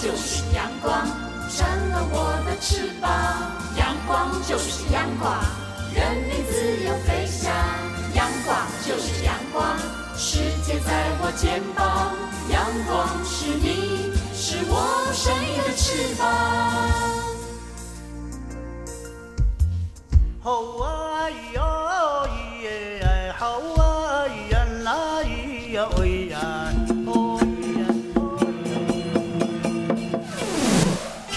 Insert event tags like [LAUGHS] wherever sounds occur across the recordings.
就是阳光，成了我的翅膀。阳光就是阳光，任你自由飞翔。阳光就是阳光，世界在我肩膀。阳光是你，是我生命的翅膀。好啊咿哟咿耶，好啊咿呀咿呀咿呀，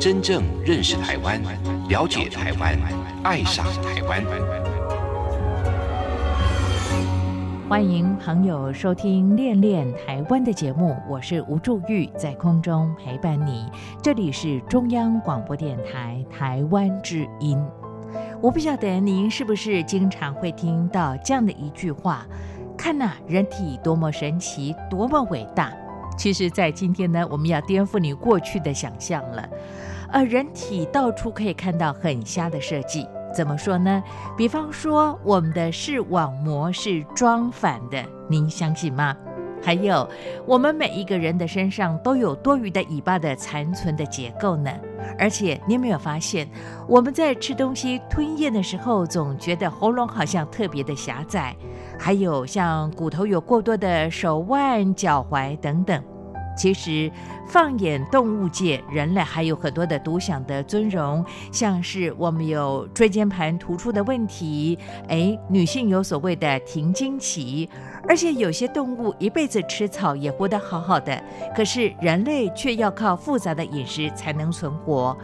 真正认识台湾，了解台湾，爱上台湾。欢迎朋友收听《恋恋台湾》的节目，我是吴祝玉，在空中陪伴你。这里是中央广播电台台湾之音。我不晓得您是不是经常会听到这样的一句话：“看呐，人体多么神奇，多么伟大。”其实，在今天呢，我们要颠覆你过去的想象了。而人体到处可以看到很瞎的设计，怎么说呢？比方说，我们的视网膜是装反的，您相信吗？还有，我们每一个人的身上都有多余的尾巴的残存的结构呢。而且，你有没有发现，我们在吃东西吞咽的时候，总觉得喉咙好像特别的狭窄？还有，像骨头有过多的手腕、脚踝等等。其实，放眼动物界，人类还有很多的独享的尊荣，像是我们有椎间盘突出的问题，哎，女性有所谓的停经期，而且有些动物一辈子吃草也活得好好的，可是人类却要靠复杂的饮食才能存活。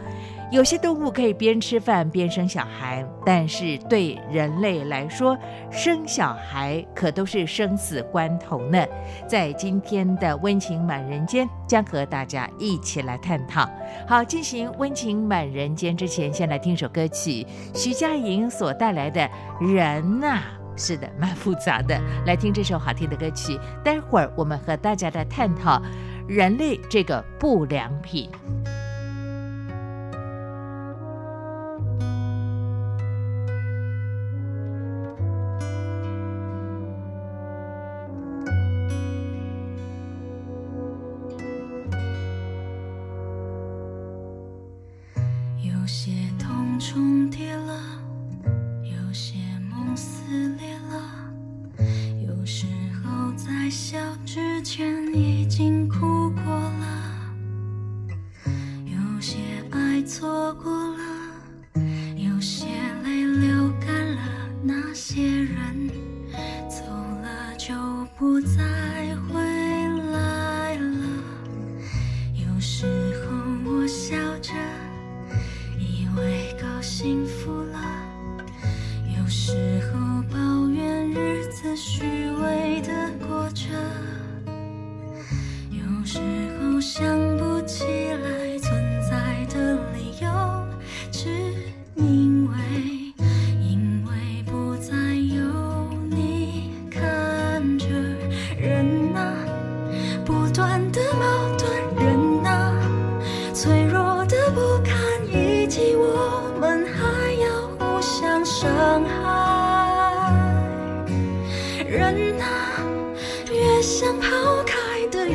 有些动物可以边吃饭边生小孩，但是对人类来说，生小孩可都是生死关头呢。在今天的温情满人间，将和大家一起来探讨。好，进行温情满人间之前，先来听首歌曲，徐佳莹所带来的《人》呐，是的，蛮复杂的。来听这首好听的歌曲，待会儿我们和大家来探讨人类这个不良品。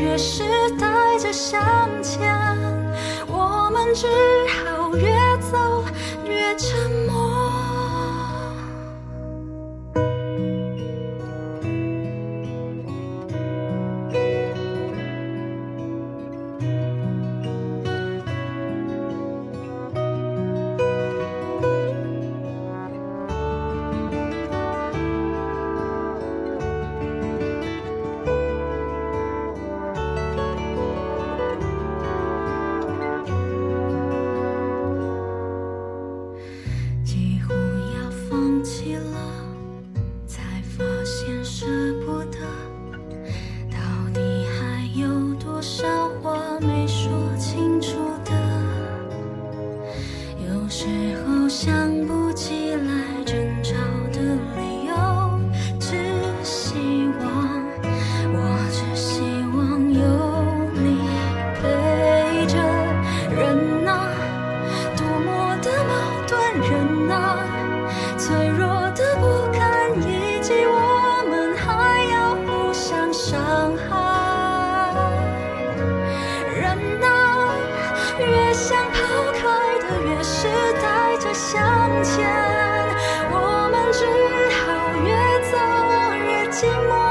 越是带着向前我们只好越走越沉默。寂寞。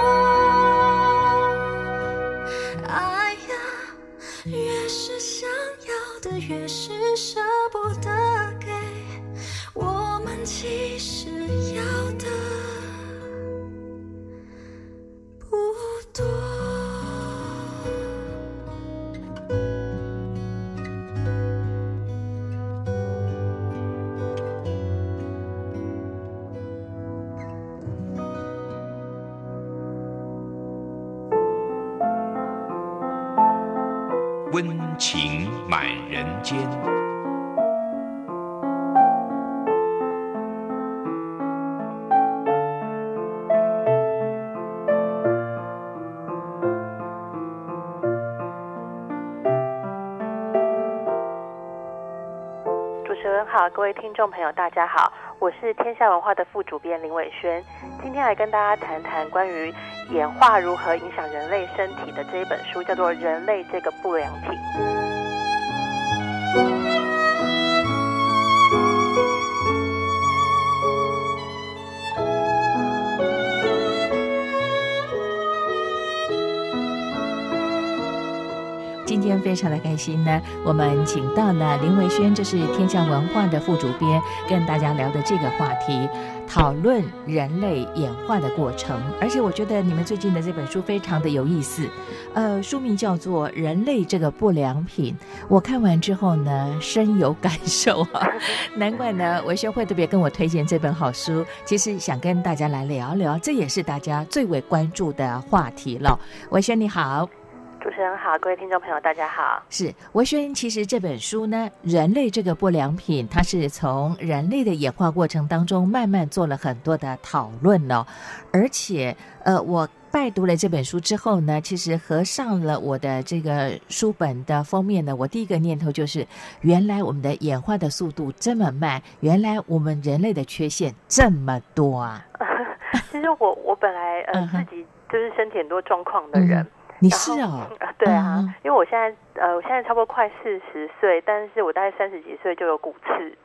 位听众朋友，大家好，我是天下文化的副主编林伟轩，今天来跟大家谈谈关于演化如何影响人类身体的这一本书，叫做《人类这个不良品》。非常的开心呢，我们请到了林维轩，这是天下文化的副主编，跟大家聊的这个话题，讨论人类演化的过程。而且我觉得你们最近的这本书非常的有意思，呃，书名叫做《人类这个不良品》。我看完之后呢，深有感受啊，[LAUGHS] 难怪呢，维轩会特别跟我推荐这本好书。其实想跟大家来聊聊，这也是大家最为关注的话题了。维轩你好。主持人好，各位听众朋友，大家好。是维轩，其实这本书呢，《人类这个不良品》，它是从人类的演化过程当中慢慢做了很多的讨论哦。而且，呃，我拜读了这本书之后呢，其实合上了我的这个书本的封面呢，我第一个念头就是，原来我们的演化的速度这么慢，原来我们人类的缺陷这么多啊。[LAUGHS] 其实我我本来呃、嗯自己就是身体很多状况的人。你是哦，啊，对啊，嗯因为我现在呃，我现在差不多快四十岁，但是我大概三十几岁就有骨刺，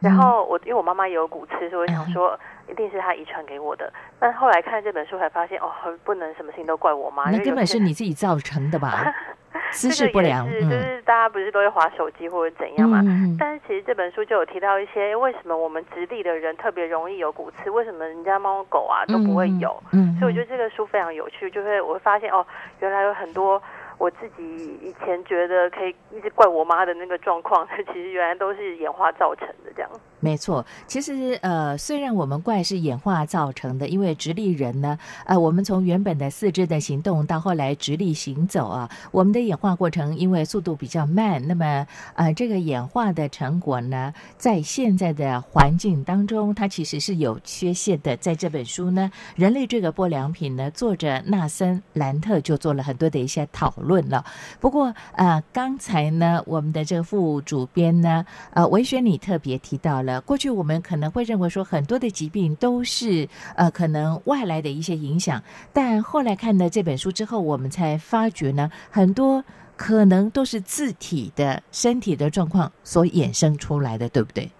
然后我因为我妈妈也有骨刺，所以我想说一定是她遗传给我的。但后来看这本书才发现，哦，不能什么事情都怪我妈，那根本是你自己造成的吧？[LAUGHS] [LAUGHS] 姿势不良，这个也是，就是大家不是都会划手机或者怎样嘛？但是其实这本书就有提到一些，为什么我们直立的人特别容易有骨刺，为什么人家猫狗啊都不会有？嗯，所以我觉得这个书非常有趣，就会我会发现哦，原来有很多我自己以前觉得可以一直怪我妈的那个状况，[LAUGHS] 其实原来都是演化造成的这样。没错，其实呃，虽然我们怪是演化造成的，因为直立人呢，呃，我们从原本的四肢的行动到后来直立行走啊，我们的演化过程因为速度比较慢，那么呃，这个演化的成果呢，在现在的环境当中，它其实是有缺陷的。在这本书呢，《人类这个不良品》呢，作者纳森兰特就做了很多的一些讨论了。不过呃，刚才呢，我们的这个副主编呢，呃，文轩你特别提到了，过去我们可能会认为说很多的疾病都是呃可能外来的一些影响，但后来看了这本书之后，我们才发觉呢，很多可能都是自体的身体的状况所衍生出来的，对不对？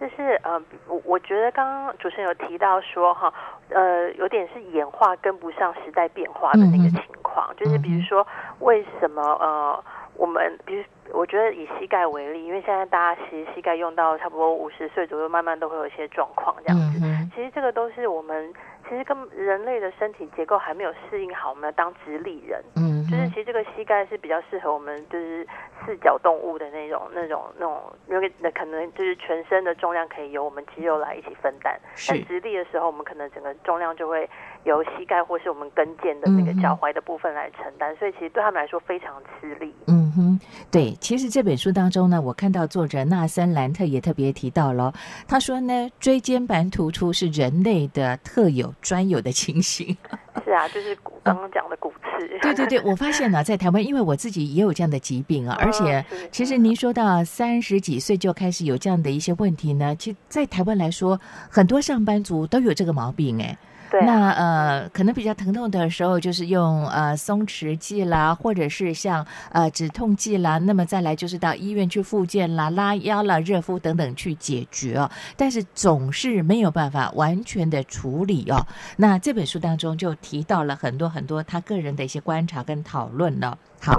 嗯，就是呃，我我觉得刚刚主持人有提到说哈，呃，有点是演化跟不上时代变化的那个情况，就是比如说为什么呃，我们比如我觉得以膝盖为例，因为现在大家其实膝盖用到差不多五十岁左右，慢慢都会有一些状况这样子。嗯，其实这个都是我们其实跟人类的身体结构还没有适应好，我们要当直立人。嗯，就是其实这个膝盖是比较适合我们就是四脚动物的那种那种那种，因为那可能就是全身的重量可以由我们肌肉来一起分担。但是，直立的时候，我们可能整个重量就会由膝盖或是我们跟腱的那个脚踝的部分来承担，所以其实对他们来说非常吃力。嗯哼，对，其实这本书当中呢，我看到作者纳森兰特也特别提到了，他说呢，椎间盘突出是人类的特有专有的情形。[LAUGHS] 是啊，就是骨刚刚讲的骨刺。[LAUGHS] 对对对，我发现呢，在台湾，因为我自己也有这样的疾病啊，[LAUGHS] 而且其实您说到三十几岁就开始有这样的一些问题呢，其实在台湾来说，很多上班族都有这个毛病哎。那呃，可能比较疼痛的时候，就是用呃松弛剂啦，或者是像呃止痛剂啦。那么再来就是到医院去复健啦、拉腰啦、热敷等等去解决哦。但是总是没有办法完全的处理哦。那这本书当中就提到了很多很多他个人的一些观察跟讨论了。好，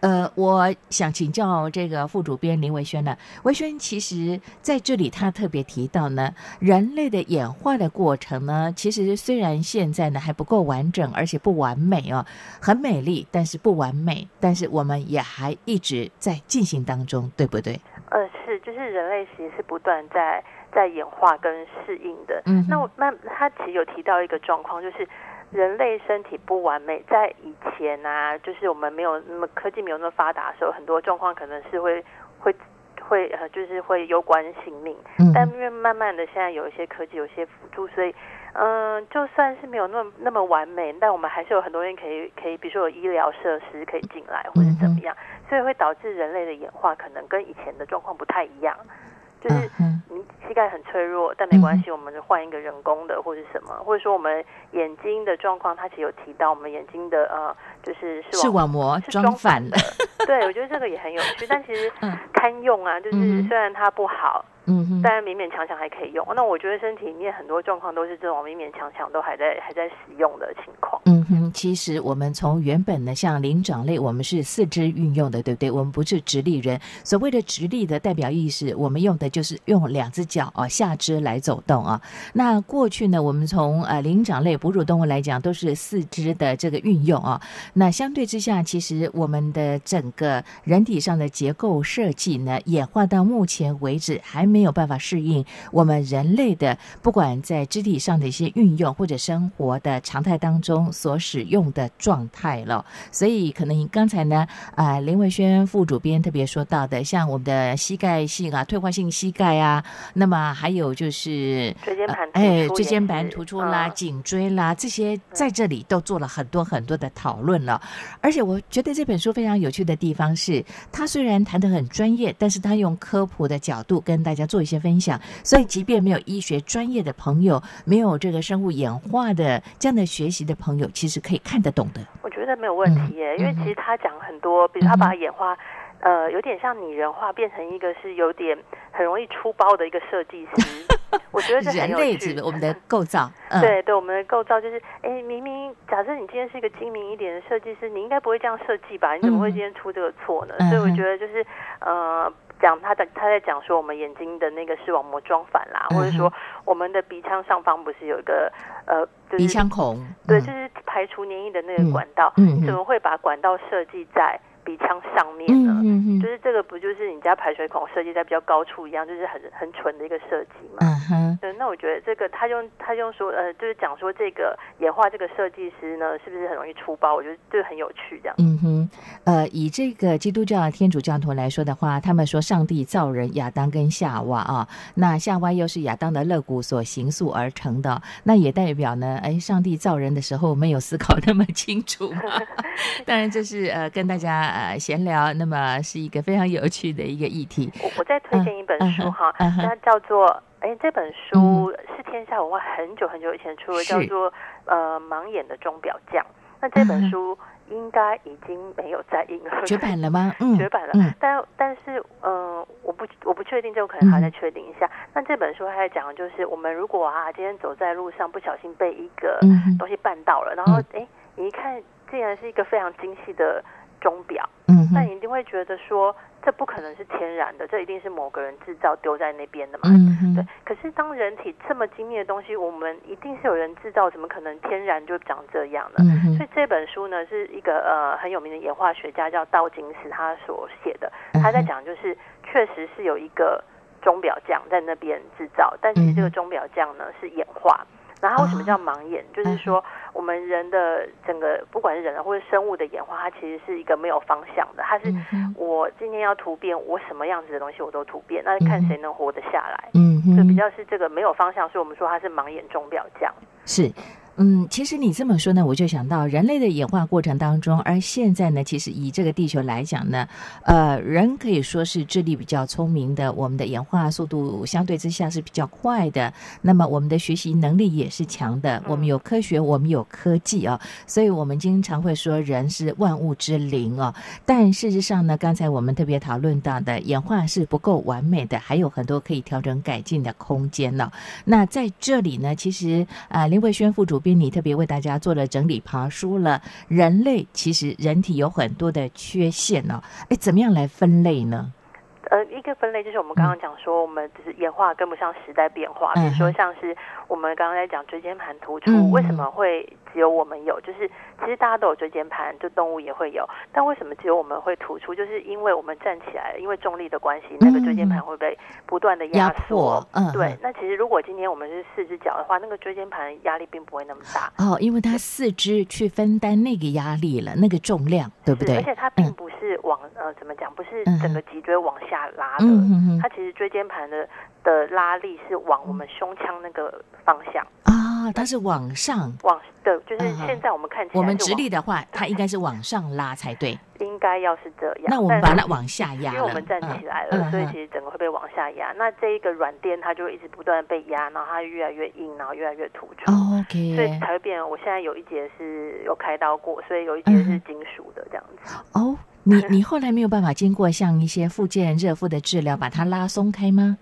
呃，我想请教这个副主编林维轩呢。维轩其实在这里他特别提到呢，人类的演化的过程呢，其实虽然现在呢还不够完整，而且不完美哦，很美丽，但是不完美，但是我们也还一直在进行当中，对不对？呃是，就是人类其实是不断在在演化跟适应的。嗯那我那他其实有提到一个状况，就是人类身体不完美，在以前啊，就是我们没有那么科技没有那么发达的时候，很多状况可能是会会会呃，就是会攸关性命。嗯。但因为慢慢的现在有一些科技，有一些辅助，所以嗯、就算是没有那么那么完美，但我们还是有很多人可以可以，比如说有医疗设施可以进来，或者怎么样，所以会导致人类的演化可能跟以前的状况不太一样，就是你膝盖很脆弱，但没关系，我们就换一个人工的或者什么，或者说我们眼睛的状况，他其实有提到我们眼睛的呃，就是视视网网膜是装反了，对我觉得这个也很有趣，但其实 [LAUGHS] 嗯堪用啊，就是虽然它不好，嗯哼。但勉勉强强还可以用。那我觉得身体里面很多状况都是这种勉勉强强都还在还在使用的情况。嗯哼，其实我们从原本呢，像灵长类，我们是四肢运用的，对不对？我们不是直立人。所谓的直立的代表意识，我们用的就是用两只脚啊，下肢来走动啊。那过去呢，我们从呃灵长类哺乳动物来讲，都是四肢的这个运用啊。那相对之下，其实我们的整个人体上的结构设计呢，演化到目前为止还没有办法适应我们人类的，不管在肢体上的一些运用，或者生活的常态当中所使用的状态了。所以，可能刚才呢，啊、林文轩副主编特别说到的，像我们的膝盖性啊、退化性膝盖啊，那么还有就是椎间盘哎，椎间盘突出啦、嗯。颈椎啦，这些在这里都做了很多很多的讨论了。而且我觉得这本书非常有趣的地方是，他虽然谈得很专业，但是他用科普的角度跟大家做一些分享。所以，即便没有医学专业的朋友，没有这个生物演化的这样的学习的朋友，其实可以看得懂的。我觉得没有问题耶，因为嗯其实他讲很多，比如他把它演化。呃，有点像拟人化，变成一个是有点很容易出包的一个设计师，[LAUGHS] 我觉得这很人有趣。我们的 [LAUGHS] 构造，嗯，对对，我们的构造就是，哎，明明假设你今天是一个精明一点的设计师，你应该不会这样设计吧？你怎么会嗯今天出这个错呢？嗯所以我哼觉得就是，呃，讲他的他在讲说我们眼睛的那个视网膜装反啦，或者嗯说我们的鼻腔上方不是有一个呃，就是鼻腔孔，对，嗯就是排除粘液的那嗯个管道，嗯你怎么会把管道设计在鼻腔上面呢？嗯嗯嗯就是这个不就是你家排水孔设计在比较高处一样，就是很很蠢的一个设计嘛。嗯哼。对，那我觉得这个他用他用说呃，就是讲说这个演化这个设计师呢，是不是很容易出包？我觉得这个很有趣，这样。嗯哼，呃，以这个基督教天主教徒来说的话，他们说上帝造人亚当跟夏娃啊，那夏娃又是亚当的肋骨所形塑而成的，那也代表呢，哎，上帝造人的时候没有思考那么清楚嘛。[LAUGHS] 当然，这是呃跟大家呃闲聊，那么是一个非常有趣的一个议题。我我再推荐一本书哈，嗯它叫做哎，这本书是天下文化很久很久以前出的，叫做呃盲眼的钟表匠。那这本书应该已经没有在印了，绝版了吗？[LAUGHS] 嗯，绝版了。嗯但但是，嗯、我不我不确定，这个可能还要再嗯确定一下。那这本书它在讲的就是，我们如果啊，今天走在路上不小心被一个东西绊到了，然后嗯哎、你一看竟然是一个非常精细的钟表，嗯，那你一定会觉得说，这不可能是天然的，这一定是某个人制造丢在那边的嘛。对，可是当人体这么精密的东西，我们一定是有人制造，怎么可能天然就长这样呢？所以这本书呢是一个呃很有名的演化学家叫道金斯他所写的，嗯他在讲就是确实是有一个钟表匠在那边制造，但其实这个钟表匠呢是演化。然后它为什么叫盲眼？就是说，我们人的整个不管是人或者生物的演化，它其实是一个没有方向的。它是我今天要突变，我什么样子的东西我都突变，那看谁能活得下来。嗯哼，所以比较是这个没有方向，所以我们说它是盲眼钟表匠。是。嗯，其实你这么说呢，我就想到人类的演化过程当中，而现在呢，其实以这个地球来讲呢，呃，人可以说是智力比较聪明的，我们的演化速度相对之下是比较快的，那么我们的学习能力也是强的，我们有科学，我们有科技啊，所以我们经常会说人是万物之灵哦。但事实上呢，刚才我们特别讨论到的演化是不够完美的，还有很多可以调整改进的空间呢。那在这里呢，其实啊，林慧轩副主编。你特别为大家做了整理，爬书了。人类其实人体有很多的缺陷呢，哎，怎么样来分类呢？呃，一个分类就是我们刚刚讲说，我们就是演化跟不上时代变化，比如说像是我们刚刚在讲椎间盘突出，为什么会？只有我们有，就是其实大家都有椎间盘，就动物也会有，但为什么只有我们会突出？就是因为我们站起来，因为重力的关系，那个椎间盘会被不断的压缩。嗯，对。那其实如果今天我们是四只脚的话，那个椎间盘压力并不会那么大。哦，因为它四肢去分担那个压力了，那个重量，对不对？而且它并不是往呃怎么讲，不是整个脊椎往下拉的，它其实椎间盘的的拉力是往我们胸腔那个方向。啊，它是往上往的，就是现在我们看起来，我们直立的话，它应该是往上拉才对，应该要是这样。那我们把它往下压，因为我们站起来了，所以其实整个会被往下压。那这一个软垫，它就会一直不断的被压，然后它越来越硬，然后越来越突出。OK，所以才会变。我现在有一节是有开刀过，所以有一节是金属的这样子。哦，你你后来没有办法经过像一些附件热敷的治疗，把它拉松开吗？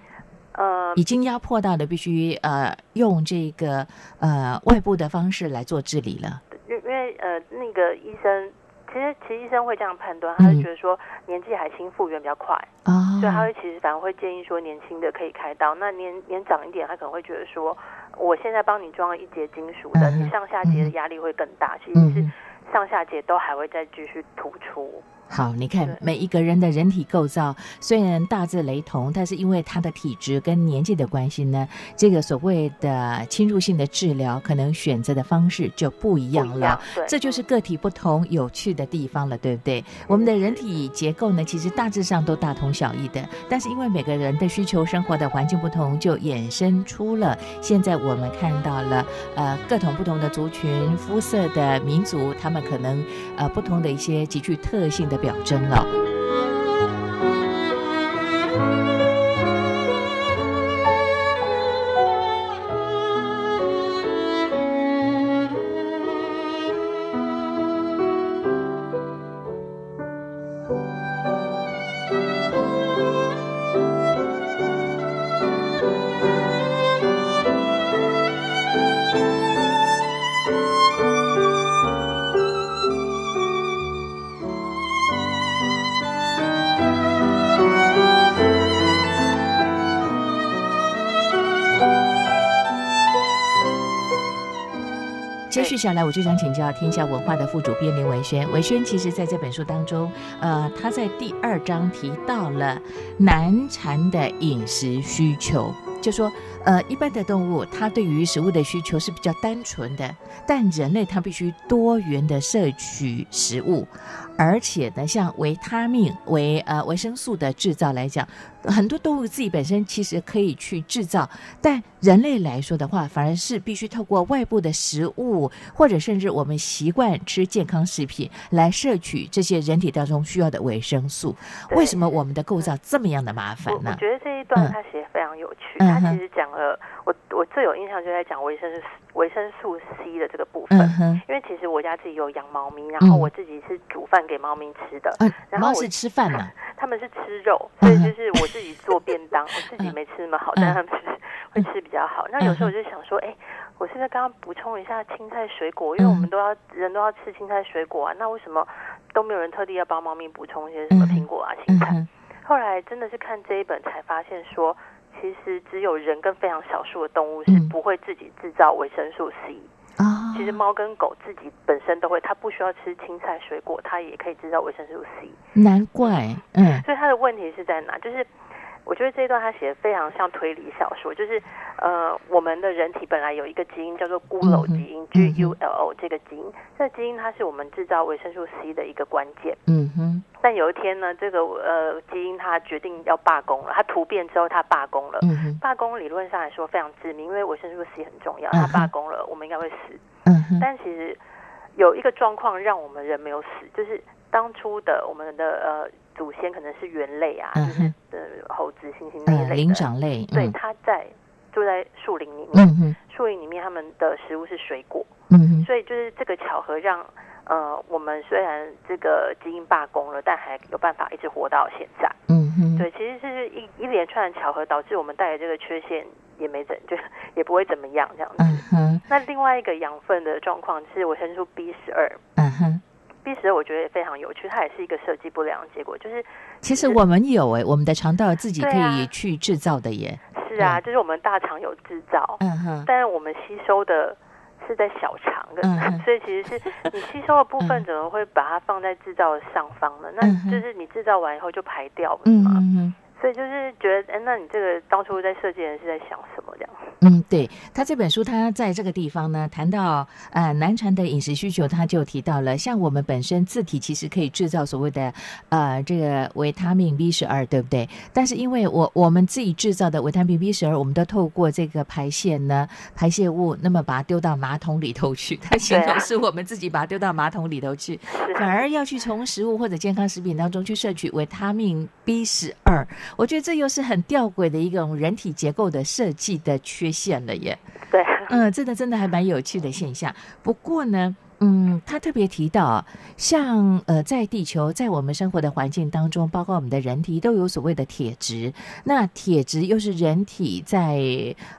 呃，已经压迫到的，必须呃用这个呃外部的方式来做治理了。因因为呃那个医生，其实其实医生会这样判断，他是觉得说年纪还轻，复原比较快啊，所以他会其实反而会建议说年轻的可以开刀。那年年长一点，他可能会觉得说，我现在帮你装了一节金属的，你上下节的压力会更大，其实是上下节都还会再继续突出。好，你看每一个人的人体构造虽然大致雷同，但是因为他的体质跟年纪的关系呢，这个所谓的侵入性的治疗可能选择的方式就不一样了。这就是个体不同有趣的地方了，对不对？我们的人体结构呢，其实大致上都大同小异的，但是因为每个人的需求、生活的环境不同，就衍生出了现在我们看到了呃各种不同的族群、肤色的民族，他们可能呃不同的一些极具特性的。表征了。接续下来，我就想请教天下文化的副主编林文轩。文轩其实在这本书当中，呃，他在第二章提到了难缠的饮食需求，就说，呃，一般的动物它对于食物的需求是比较单纯的，但人类它必须多元的摄取食物。而且呢，像维他命、维呃维生素的制造来讲，很多动物自己本身其实可以去制造，但人类来说的话，反而是必须透过外部的食物，或者甚至我们习惯吃健康食品来摄取这些人体当中需要的维生素。为什么我们的构造这么样的麻烦呢？我觉得这一段他写非常有趣，他其实讲了我我最有印象就在讲维生素维生素 C 的这个部分，因为其实我家自己有养猫咪，然后我自己是煮饭。给猫咪吃的，然后我是吃饭嘛，[LAUGHS] 他们是吃肉，所以就是我自己做便当，我自己没吃那么好，但他们是会吃比较好。那有时候我就想说，哎，我现在刚刚补充一下青菜水果，因为我们都要人都要吃青菜水果啊，那为什么都没有人特地要帮猫咪补充一些什么苹果啊、青菜？后来真的是看这一本才发现，说其实只有人跟非常少数的动物是不会自己制造维生素 C。啊，其实猫跟狗自己本身都会，它不需要吃青菜水果，它也可以制造维生素 C。难怪，嗯，所以它的问题是在哪？就是我觉得这一段他写的非常像推理小说，就是呃，我们的人体本来有一个基因叫做 GULO 基因、G U L O 这个基因，这基因它是我们制造维生素 C 的一个关键。嗯哼。但有一天呢，这个呃基因它决定要罢工了，它突变之后它罢工了。嗯哼。罢工理论上来说非常致命，因为维生素 C 很重要，它罢工了，我们应该会死。嗯哼。但其实有一个状况让我们人没有死，就是当初的我们的呃。祖先可能是猿类啊，就是呃猴子、猩猩那一类的灵长类。对，它在住在树林里面，树林里面他们的食物是水果，嗯所以就是这个巧合让呃我们虽然这个基因罢工了，但还有办法一直活到现在。嗯哼，对，其实是一一连串的巧合导致我们带的这个缺陷也没怎 [LAUGHS] 就也不会怎么样这样子。嗯哼，那另外一个养分的状况是我生素 B 十二。嗯哼。B 十二我觉得也非常有趣，它也是一个设计不良的结果。就是其实我们有哎，我们的肠道自己可以去制造的耶。是啊，就是我们大肠有制造，嗯哼，但是我们吸收的是在小肠，嗯，[LAUGHS] 所以其实是你吸收的部分怎么会把它放在制造的上方呢？那就是你制造完以后就排掉了嘛。所以就是觉得，哎，那你这个当初在设计人是在想什么对他这本书，他在这个地方呢，谈到呃男传的饮食需求，他就提到了，像我们本身自体其实可以制造所谓的呃这个维他命 B 十二，对不对？但是因为我我们自己制造的维他命 B 十二，我们都透过这个排泄呢，排泄物，那么把它丢到马桶里头去，[LAUGHS] 它形容是我们自己把它丢到马桶里头去，反而要去从食物或者健康食品当中去摄取维他命 B 十二。我觉得这又是很吊诡的一种人体结构的设计的缺陷了耶。对，嗯，真的真的还蛮有趣的现象。不过呢。嗯，他特别提到，像呃，在地球，在我们生活的环境当中，包括我们的人体，都有所谓的铁质。那铁质又是人体在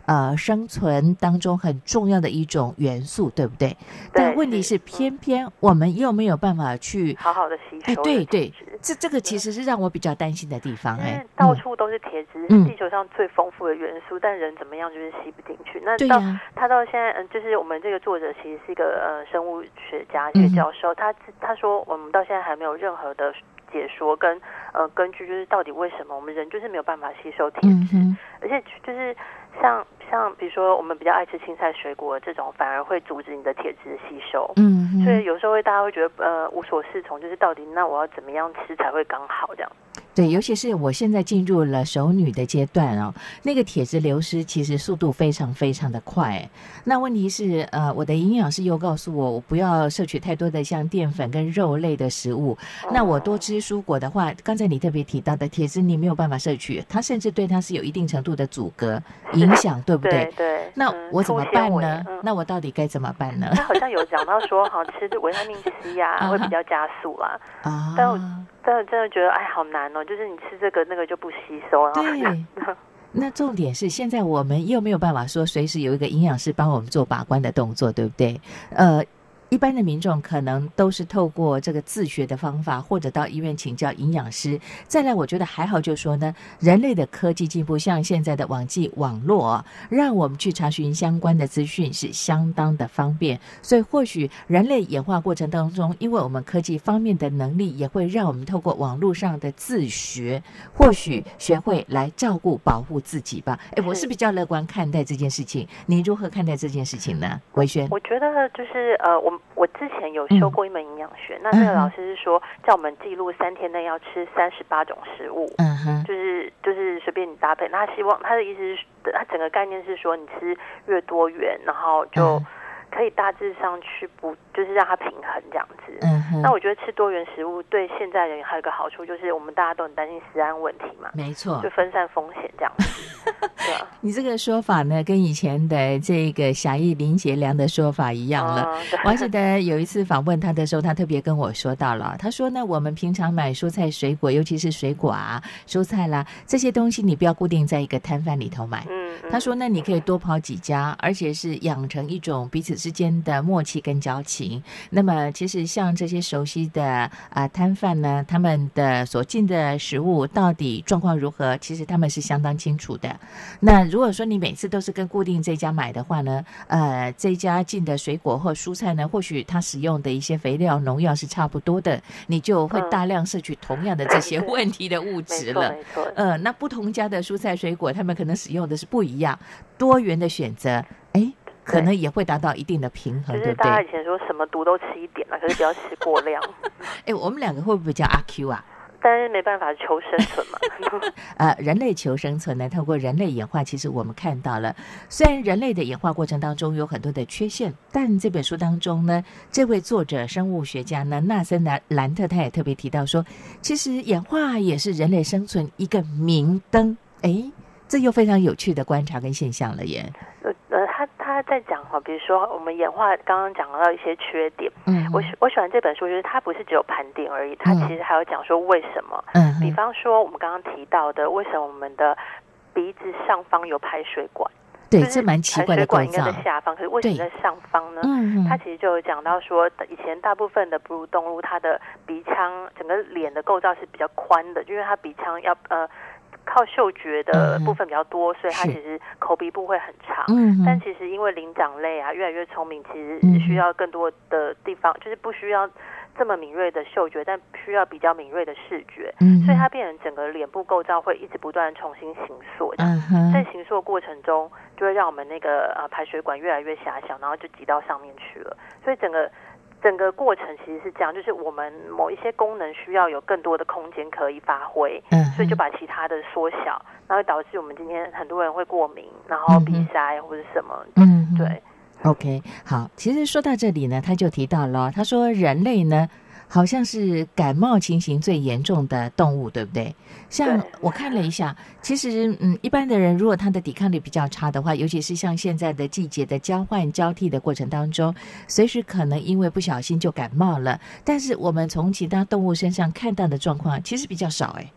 呃生存当中很重要的一种元素，对不对？但问题是，偏偏我们又没有办法去好好的吸收。哎，对对，这这个其实是让我比较担心的地方。哎，到处都是铁质，是地球上最丰富的元素，但人怎么样就是吸不进去。那到他到现在，嗯，就是我们这个作者其实是一个呃生物。学家、学教授，他他说，我们到现在还没有任何的解说跟呃根据，就是到底为什么我们人就是没有办法吸收铁质，而且就是像像比如说我们比较爱吃青菜、水果这种，反而会阻止你的铁质吸收。嗯，所以有时候会大家会觉得呃无所适从，就是到底那我要怎么样吃才会刚好这样。对，尤其是我现在进入了熟女的阶段哦，那个铁质流失其实速度非常非常的快。那问题是，呃，我的营养师又告诉我，我不要摄取太多的像淀粉跟肉类的食物。那我多吃蔬果的话，刚才你特别提到的铁质，你没有办法摄取，它甚至对它是有一定程度的阻隔影响，对不对？对。那我怎么办呢？那我到底该怎么办呢？他好像有讲到说，好吃维他命 C 呀，[LAUGHS] 会比较加速啦。啊。但我真的真的觉得，哎，好难哦。就是你吃这个那个就不吸收，然后对。那重点是现在我们又没有办法说随时有一个营养师帮我们做把关的动作，对不对？呃。一般的民众可能都是透过这个自学的方法，或者到医院请教营养师。再来，我觉得还好，就说呢，人类的科技进步，像现在的网际网络，让我们去查询相关的资讯是相当的方便。所以，或许人类演化过程当中，因为我们科技方面的能力，也会让我们透过网络上的自学，或许学会来照顾、保护自己吧。[LAUGHS] 哎，我是比较乐观看待这件事情。你如何看待这件事情呢，维轩？我觉得就是呃，我们。我之前有修过一门营养学，那那个老师是说叫我们记录三天内要吃三十八种食物，嗯哼，就是就是随便你搭配。那他希望他的意思是，他整个概念是说，你吃越多元，然后就。可以大致上去不，就是让它平衡这样子。嗯，那我觉得吃多元食物对现在人还有一个好处，就是我们大家都很担心食安问题嘛。没错，就分散风险这样子。你这个说法呢，跟以前的这个侠义林杰良的说法一样了。我还记得有一次访问他的时候，他特别跟我说到了，他说呢，我们平常买蔬菜水果，尤其是水果啊、蔬菜啦这些东西，你不要固定在一个摊贩里头买。嗯。他说：“那你可以多跑几家，而且是养成一种彼此之间的默契跟交情。那么，其实像这些熟悉的啊摊贩呢，他们的所进的食物到底状况如何，其实他们是相当清楚的。那如果说你每次都是跟固定这家买的话呢，呃，这家进的水果或蔬菜呢，或许它使用的一些肥料、农药是差不多的，你就会大量摄取同样的这些 [LAUGHS] 问题的物质了。没错，呃，那不同家的蔬菜水果，他们可能使用的是不一样，多元的选择，哎，可能也会达到一定的平衡，对不对？大家以前说什么毒都吃一点了，可是不要吃过量。[LAUGHS] 哎，我们两个会不会叫阿 Q 啊？但是没办法求生存嘛。呃，[LAUGHS] 人类求生存呢，透过人类演化，其实我们看到了，虽然人类的演化过程当中有很多的缺陷，但这本书当中呢，这位作者生物学家呢，纳森兰兰特他也特别提到说，其实演化也是人类生存一个明灯。哎。这又非常有趣的观察跟现象了耶。他他在讲哈，比如说我们演化刚刚讲到一些缺点，嗯，我喜我喜欢这本书，就是它不是只有盘点而已，它其实还有讲说为什么，嗯，比方说我们刚刚提到的，为什么我们的鼻子上方有排水管？对，这蛮奇怪的管应该在下方，可是为什么在上方呢？嗯嗯，它其实就有讲到说，以前大部分的哺乳动物，它的鼻腔整个脸的构造是比较宽的，因为它鼻腔要呃。靠嗅觉的部分比较多，所以它其实口鼻部会很长。嗯，但其实因为灵长类啊越来越聪明，其实需要更多的地方，就是不需要这么敏锐的嗅觉，但需要比较敏锐的视觉。嗯，所以它变成整个脸部构造会一直不断重新形塑。嗯在形塑过程中，就会让我们那个呃排水管越来越狭小，然后就挤到上面去了。所以整个。整个过程其实是这样，就是我们某一些功能需要有更多的空间可以发挥，嗯，所以就把其他的缩小，然后导致我们今天很多人会过敏，然后鼻塞或者什么，嗯，对，OK，好，其实说到这里呢，他就提到了，他说人类呢。好像是感冒情形最严重的动物，对不对？像我看了一下，其实嗯，一般的人如果他的抵抗力比较差的话，尤其是像现在的季节的交换交替的过程当中，随时可能因为不小心就感冒了。但是我们从其他动物身上看到的状况，其实比较少哎。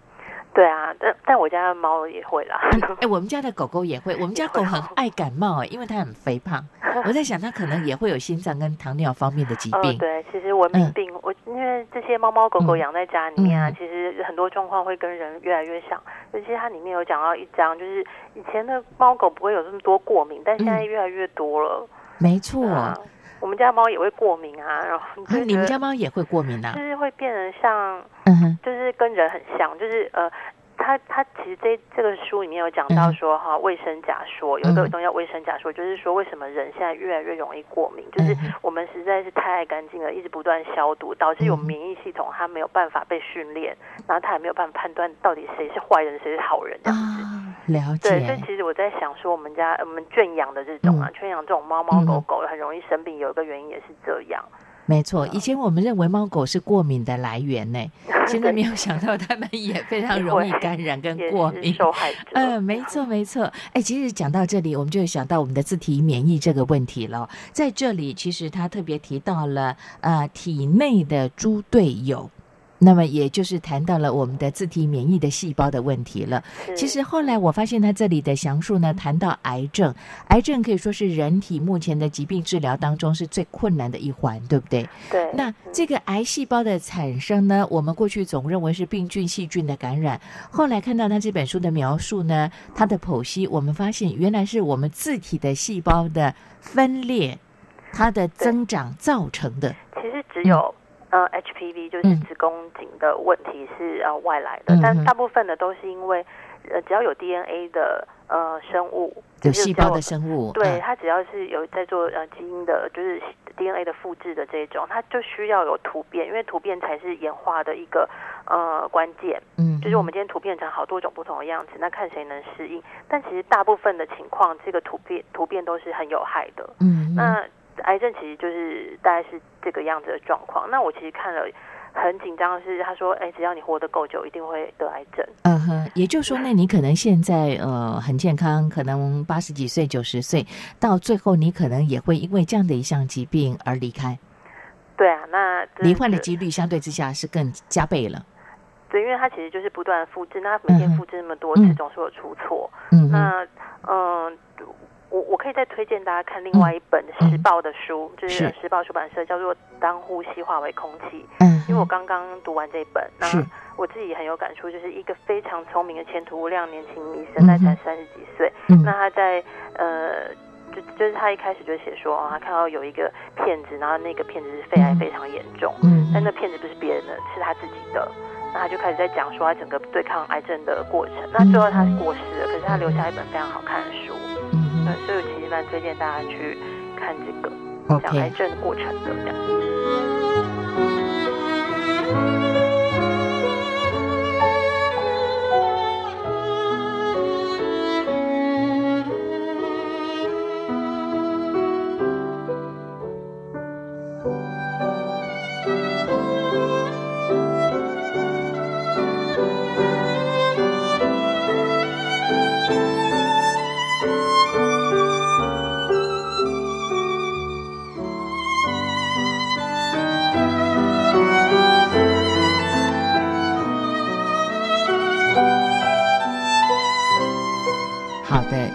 对啊，但但我家的猫也会啦。[LAUGHS] 哎，我们家的狗狗也会。我们家狗很爱感冒哎，因为它很肥胖。[LAUGHS] 我在想，它可能也会有心脏跟糖尿方面的疾病。对，其实文明病，我因为这些猫猫狗狗养在家里面啊，其实很多状况会跟人越来越像。尤其它里面有讲到一张，就是以前的猫狗不会有这么多过敏，但现在越来越多了。没错，我们家猫也会过敏啊。然后你们家猫也会过敏啊？就是会变得像，就是跟人很像，就是呃。他他其实这这个书里面有讲到说哈卫生假说有一个东西叫卫生假说，就是说为什么人现在越来越容易过敏，就是我们实在是太爱干净了，一直不断消毒，导致有免疫系统它没有办法被训练，然后它也没有办法判断到底谁是坏人谁是好人这样子。了解。对，所以其实我在想说，我们家我们圈养的这种啊，圈养这种猫猫狗狗很容易生病，有一个原因也是这样。没错，以前我们认为猫狗是过敏的来源呢，[LAUGHS] 现在没有想到它们也非常容易感染跟过敏。受害者。嗯，没错没错。哎，其实讲到这里，我们就想到我们的自体免疫这个问题了。在这里，其实他特别提到了呃体内的猪队友。那么也就是谈到了我们的自体免疫的细胞的问题了。其实后来我发现他这里的详述呢，谈到癌症，癌症可以说是人体目前的疾病治疗当中是最困难的一环，对不对？对。那这个癌细胞的产生呢，我们过去总认为是病菌、细菌的感染，后来看到他这本书的描述呢，他的剖析，我们发现原来是我们自体的细胞的分裂，它的增长造成的。其实只有。呃，HPV 就是子宫颈的问题是呃外来的，但大部分的都是因为呃只要有 DNA 的呃生物，有细胞的生物，对它只要是有在做呃基因的，就是 DNA 的复制的这种，它就需要有突变，因为突变才是演化的一个呃关键。嗯，就是我们今天突变成好多种不同的样子，那看谁能适应。但其实大部分的情况，这个突变突变都是很有害的。嗯，那。癌症其实就是大概是这个样子的状况。那我其实看了很紧张的是，他说：“哎，只要你活得够久，一定会得癌症。”嗯哼，也就是说，那你可能现在呃很健康，可能八十几岁、九十岁，到最后你可能也会因为这样的一项疾病而离开。对啊，那罹患的几率相对之下是更加倍了。对，因为它其实就是不断复制，那每天复制那么多次，总是有出错。嗯，那嗯。我我可以再推荐大家看另外一本时报的书，就是时报出版社叫做《当呼吸化为空气》。嗯，因为我刚刚读完这本，那是我自己很有感触，就是一个非常聪明的前途无量年轻医生，他才三十几岁，嗯那他在呃。就就是他一开始就写说，哦，他看到有一个骗子，然后那个骗子是肺癌非常严重，嗯但那骗子不是别人的，是他自己的。那他就开始在讲说他整个对抗癌症的过程。那最后他是过世了，可是他留下一本非常好看的书。嗯对，所以我其实蛮推荐大家去看这个哼讲癌症过程的这样。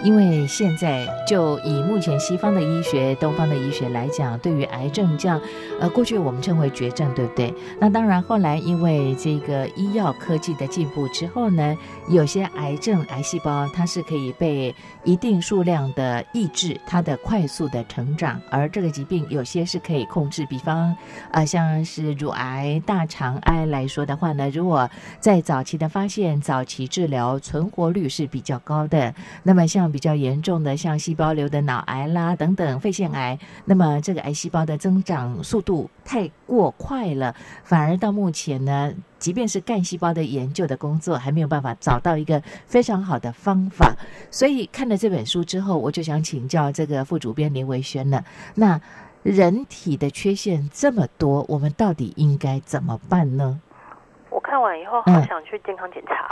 因为现在就以目前西方的医学、东方的医学来讲，对于癌症这样，呃，过去我们称为绝症，对不对？那当然，后来因为这个医药科技的进步之后呢，有些癌症癌细胞它是可以被一定数量的抑制它的快速的成长，而这个疾病有些是可以控制，比方呃像是乳癌、大肠癌来说的话呢，如果在早期的发现、早期治疗，存活率是比较高的。那么像比比较严重的，像细胞瘤的脑癌啦等等肺腺癌，那么这个癌细胞的增长速度太过快了，反而到目前呢，即便是干细胞的研究的工作，还没有办法找到一个非常好的方法。所以看了这本书之后，我就想请教这个副主编林维轩了。那人体的缺陷这么多，我们到底应该怎么办呢？我看完以后好想去健康检查，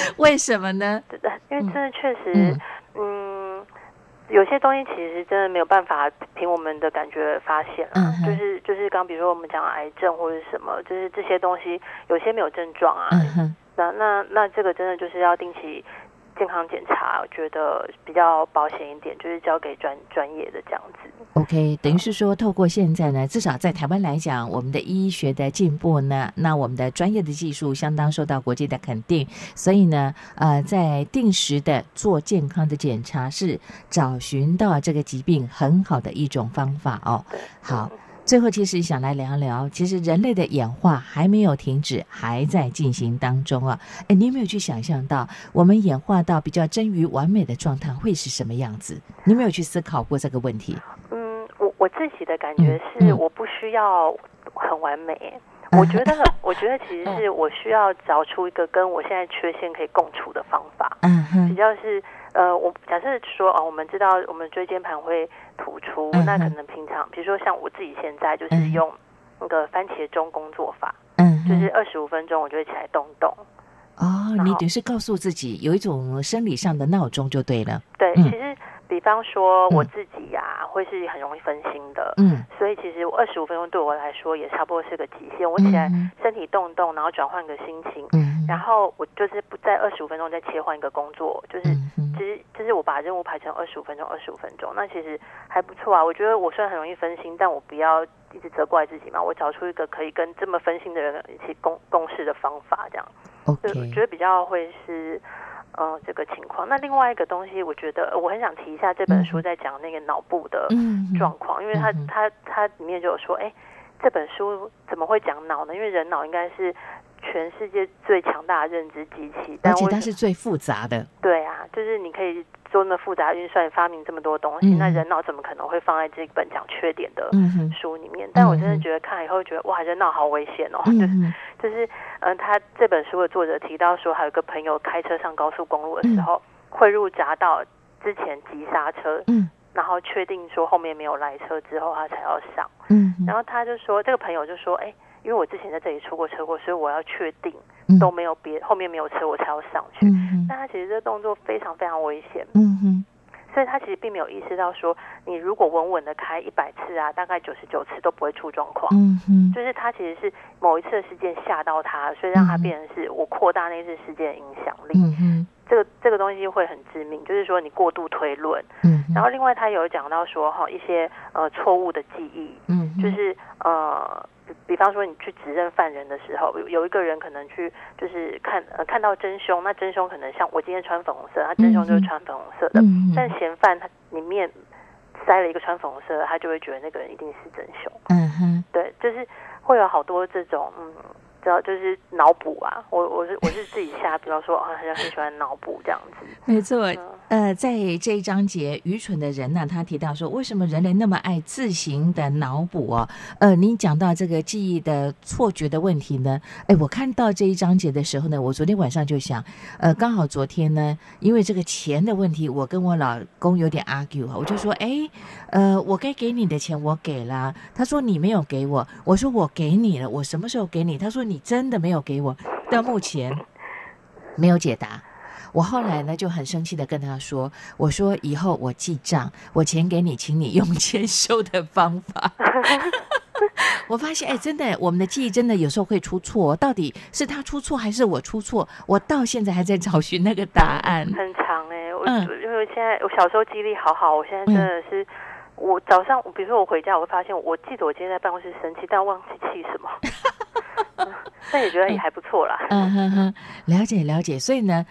[LAUGHS] 为什么呢？因为真的确实嗯，嗯，有些东西其实真的没有办法凭我们的感觉发现啊。就是就是刚比如说我们讲癌症或者什么，就是这些东西有些没有症状啊，嗯，那那那这个真的就是要定期健康检查，我觉得比较保险一点，就是交给专专业的这样子。OK，等于是说，透过现在呢，至少在台湾来讲，我们的医学的进步呢，那我们的专业的技术相当受到国际的肯定，所以呢，呃，在定时的做健康的检查是找寻到这个疾病很好的一种方法哦。好嗯最后，其实想来聊聊，其实人类的演化还没有停止，还在进行当中啊。哎，你有没有去想象到，我们演化到比较臻于完美的状态会是什么样子？你有没有去思考过这个问题？嗯，我我自己的感觉是，我不需要很完美。嗯 [LAUGHS] 我觉得，我觉得其实是我需要找出一个跟我现在缺陷可以共处的方法。嗯比，较是呃，我假设说哦，我们知道我们椎间盘会突出，嗯那可能平常比如说像我自己现在就是嗯。用那个番茄钟工作法，嗯，就是二十五分钟我就会起来动动。哦，你等于是告诉自己有一种生理上的闹钟就对了。对，嗯其实比方说我嗯自己呀、会是很容易分心的。嗯，所以其实二十五分钟对我来说也差不多是个极限。我起来嗯身体动动，然后转换个心情，嗯，然后我就是不在二十五分钟再切换一个工作，就是嗯其实就是我把任务排成二十五分钟，二十五分钟，那其实还不错啊。我觉得我虽然很容易分心，但我不要一直责怪自己嘛。我找出一个可以跟这么分心的人一起共共事的方法，这样，对，我觉得比较会是。嗯，这个情况。那另外一个东西，我觉得呃我很想提一下这本书在讲那个脑部的状况，因为它它它里面就有说，哎，这本书怎么会讲脑呢？因为人脑应该是全世界最强大的认知机器，但而且它是最复杂的。对啊，就是你可以做那么复杂运算，发明这么多东西，嗯那人脑怎么可能会放在这本讲缺点的嗯，书里面？但我真的嗯觉得看了以后觉得，哇，人脑好危险哦！就是嗯，[LAUGHS] 就是，嗯、他这本书的作者提到说，还有个朋友开车上高速公路的时候，汇入匝道之前急刹车，嗯然后确定说后面没有来车之后，他才要上。嗯，然后他就说，这个朋友就说，哎，因为我之前在这里出过车祸，所以我要确定嗯都没有别后面没有车，我才要上去。但他其实这动作非常非常危险，嗯哼，所以他其实并没有意识到说，你如果稳稳的开一百次啊，大概九十九次都不会出状况。嗯哼，就是他其实是某一次的事件吓到他，所以让他嗯变成是我扩大那次事件的影响力。嗯哼，这个这个东西会很致命，就是说你过度推论。嗯然后另外他有讲到说哈一些呃错误的记忆，嗯就是呃，比比方说你去指认犯人的时候，有有一个人可能去就是看呃看到真凶，那真凶可能像我今天穿粉红色，他真凶就是穿粉红色的，嗯但嫌犯他里面塞了一个穿粉红色的，他就会觉得那个人一定是真凶。嗯哼，对，就是会有好多这种嗯。知道就是脑补啊，我我是我是自己下，比方说啊，很很喜欢脑补这样子。没错。嗯呃，在这一章节，愚蠢的人呢，他提到说，为什么人类那么爱自行的脑补哦？呃，您讲到这个记忆的错觉的问题呢，哎，我看到这一章节的时候呢，我昨天晚上就想，呃，刚好昨天呢，因为这个钱的问题，我跟我老公有点 argue 啊，我就说，哎，呃，我该给你的钱我给了，他说你没有给我，我说我给你了，我什么时候给你？他说你真的没有给我，到目前没有解答。我后来呢就很生气的跟他说：“我说以后我记账，我钱给你，请你用签收的方法。[LAUGHS] ”我发现，哎，真的，我们的记忆真的有时候会出错，到底是他出错还是我出错？我到现在还在找寻那个答案。很长哎、我嗯因为现在我小时候记忆力好好，我现在真的是，我早上比如说我回家，我会发现，我记得我今天在办公室生气，但忘记气什么，[LAUGHS] 嗯但也觉得也还不错啦。嗯哼哼，了解了解。所以呢，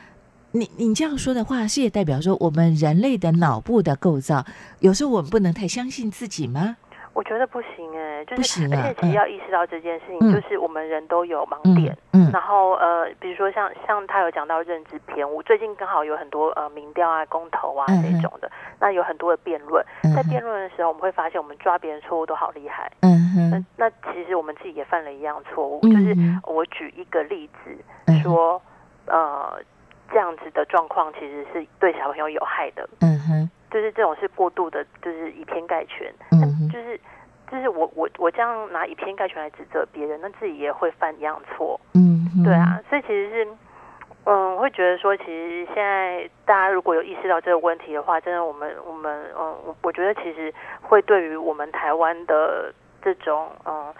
你你这样说的话，是也代表说我们人类的脑部的构造，有时候我们不能太相信自己吗？我觉得不行哎、就是而且其实嗯要意识到这件事情，嗯。就是我们人都有盲嗯点。嗯。然后呃，比如说像像他有讲到认知偏误，最近刚好有很多呃民调啊、公投啊这种的，那有很多的辩论，嗯在辩论的时候，我们会发现我们抓别人错误都好厉害。嗯那哼那其实我们自己也犯了一样错误，嗯就是我举一个例子嗯。说，呃，这样子的状况其实是对小朋友有害的，嗯哼。就是这种是过度的，就是以偏概全，嗯哼就是就是我我我这样拿以偏概全来指责别人，那自己也会犯一样错，嗯，对啊，所以其实是。嗯，我会觉得说，其实现在大家如果有意识到这个问题的话，真的，我们我们嗯，我我觉得其实会对于我们台湾的这种嗯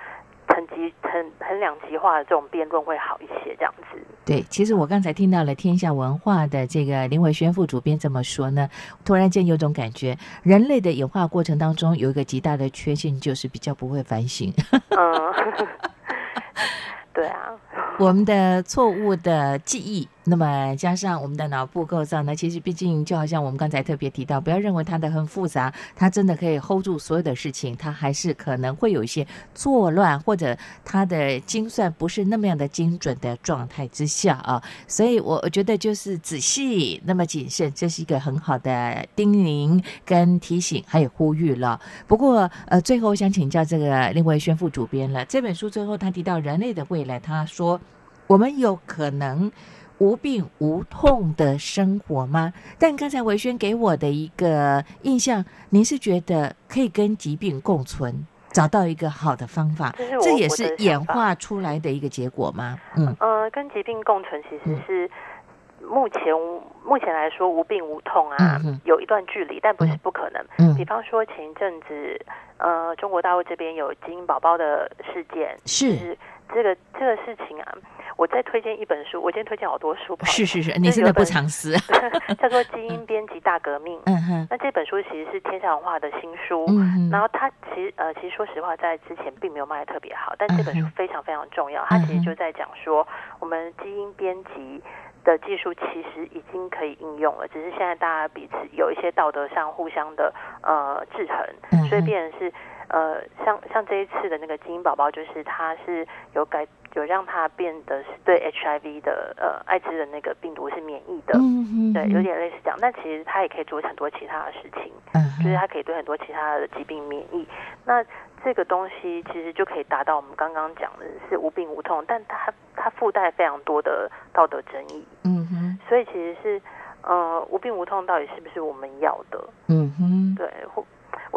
层级很很两极化的这种辩论会好一些，这样子。对，其实我刚才听到了天下文化的这个林伟轩副主编这么说呢，突然间有种感觉，人类的演化过程当中有一个极大的缺陷，就是比较不会反省。嗯，[LAUGHS] 对啊，[LAUGHS] 我们的错误的记忆，那么加上我们的脑部构造呢，其实毕竟就好像我们刚才特别提到，不要认为它的很复杂，它真的可以 hold 住所有的事情，它还是可能会有一些错乱，或者它的精算不是那么样的精准的状态之下啊。所以我我觉得就是仔细，那么谨慎，这是一个很好的叮咛跟提醒，还有呼吁了。不过呃，最后我想请教这个另外宣副主编了，这本书最后他提到人类的未来，他说我们有可能。无病无痛的生活吗？但刚才维轩给我的一个印象，您是觉得可以跟疾病共存，找到一个好的方法，这是这也是演化出来的一个结果吗？嗯。呃，跟疾病共存其实嗯。是目前目前来说无病无痛啊，嗯有一段距离，但不是嗯。不可能。嗯。比，方说前一阵子，呃，中国大陆这边有基因宝宝的事件，是。是这个这个事情啊，我再推荐一本书，我今天推荐好多书，是是是，你真的不藏私。[LAUGHS] 叫做《基因编辑大革命》。嗯哼，那这本书其实是天下文化的新书，嗯，然后它其实呃，其实说实话，在之前并没有卖的特别好，但这本书非常非常重要。它其实就在讲说，我们基因编辑的技术其实已经可以应用了，只是现在大家彼此有一些道德上互相的呃制衡，嗯所以变成是呃，像像这一次的那个基因宝宝，就是它是有改有让它变得是对 HIV 的呃艾滋的那个病毒是免疫的。嗯嗯，对，有点类似这样，但其实它也可以做很多其他的事情。嗯就是哼，它可以对很多其他的疾病免疫。那这个东西其实就可以达到我们刚刚讲的是无病无痛，但它它附带非常多的道德争议，嗯哼，所以其实是呃无病无痛到底是不是我们要的？嗯哼，对，或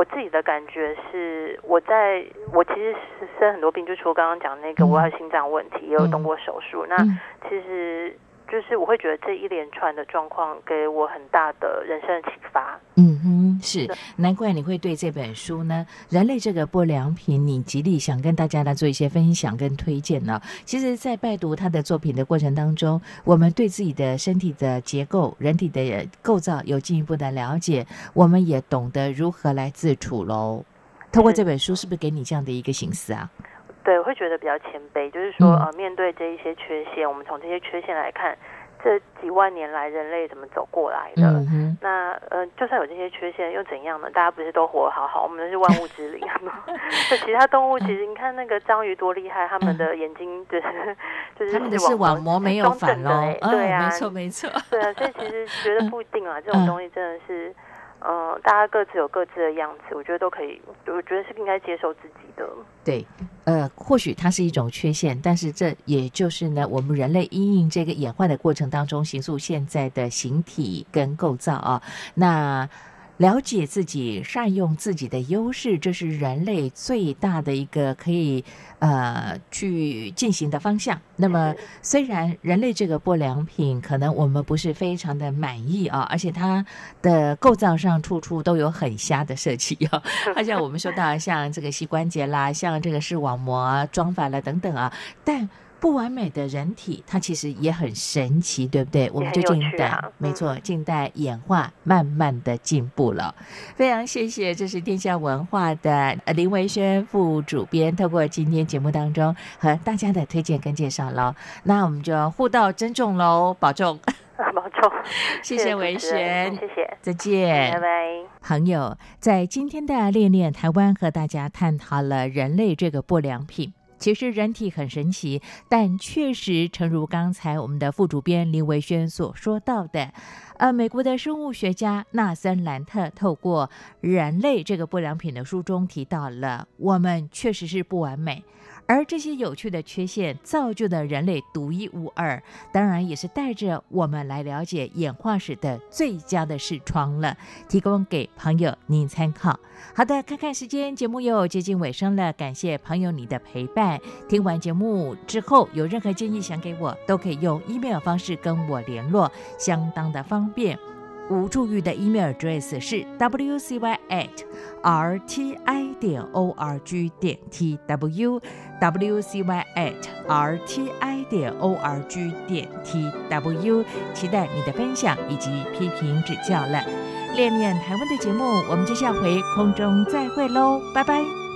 我自己的感觉是，我在我其实是生很多病，就除了刚刚讲那个嗯我有心脏问题，也有动过手术。那嗯其实就是我会觉得这一连串的状况给我很大的人生的启发。嗯哼，是，难怪你会对这本书呢，《人类这个不良品》，你极力想跟大家来做一些分享跟推荐呢。其实，在拜读他的作品的过程当中，我们对自己的身体的结构、人体的构造有进一步的了解，我们也懂得如何来自处喽。通过这本书，是不是给你这样的一个形式啊？对，我会觉得比较谦卑，就是说，呃，面对这一些缺陷，我们从这些缺陷来看，这几万年来人类怎么走过来的？嗯那，呃，就算有这些缺陷，又怎样呢？大家不是都活得好好？我们是万物之灵。[LAUGHS] 就其他动物，其实你看那个章鱼多厉害，他们的眼睛就是就是他们的视网膜没有反哦，对啊，没错没错，对啊，所以其实觉得不一定啊，这种东西真的是。嗯，大家各自有各自的样子，我觉得都可以。我觉得是应该接受自己的。对，呃，或许它是一种缺陷，但是这也就是呢，我们人类因应这个演化的过程当中，形塑现在的形体跟构造啊。那。了解自己，善用自己的优势，这是人类最大的一个可以呃去进行的方向。那么，虽然人类这个不良品可能我们不是非常的满意啊，而且它的构造上处处都有很瞎的设计啊，[LAUGHS] 好像我们说到像这个膝关节啦，像这个视网膜装反了等等啊，但。不完美的人体，它其实也很神奇，对不对？我们就近代，没错，近代演化慢慢的进步了。非常谢谢，这是天下文化的林维轩副主编，透过今天节目当中和大家的推荐跟介绍喽。那我们就互道珍重喽，保重，保重。[LAUGHS] 谢谢维轩，谢谢，再见，拜拜。朋友，在今天的练练台湾，和大家探讨了人类这个不良品。其实人体很神奇，但确实，诚如刚才我们的副主编林维轩所说到的，呃，美国的生物学家纳森兰特透过《人类这个不良品》的书中提到了，我们确实是不完美。而这些有趣的缺陷造就的人类独一无二，当然也是带着我们来了解演化史的最佳的视窗了，提供给朋友您参考。好的，看看时间，节目又接近尾声了，感谢朋友你的陪伴。听完节目之后，有任何建议想给我，都可以用 email 方式跟我联络，相当的方便。吴祝玉的 email address 是 wcy at rti 点 org 点 tw wcy at rti 点 org 点 tw，期待你的分享以及批评指教了。练练台湾的节目，我们就下回空中再会喽，拜拜。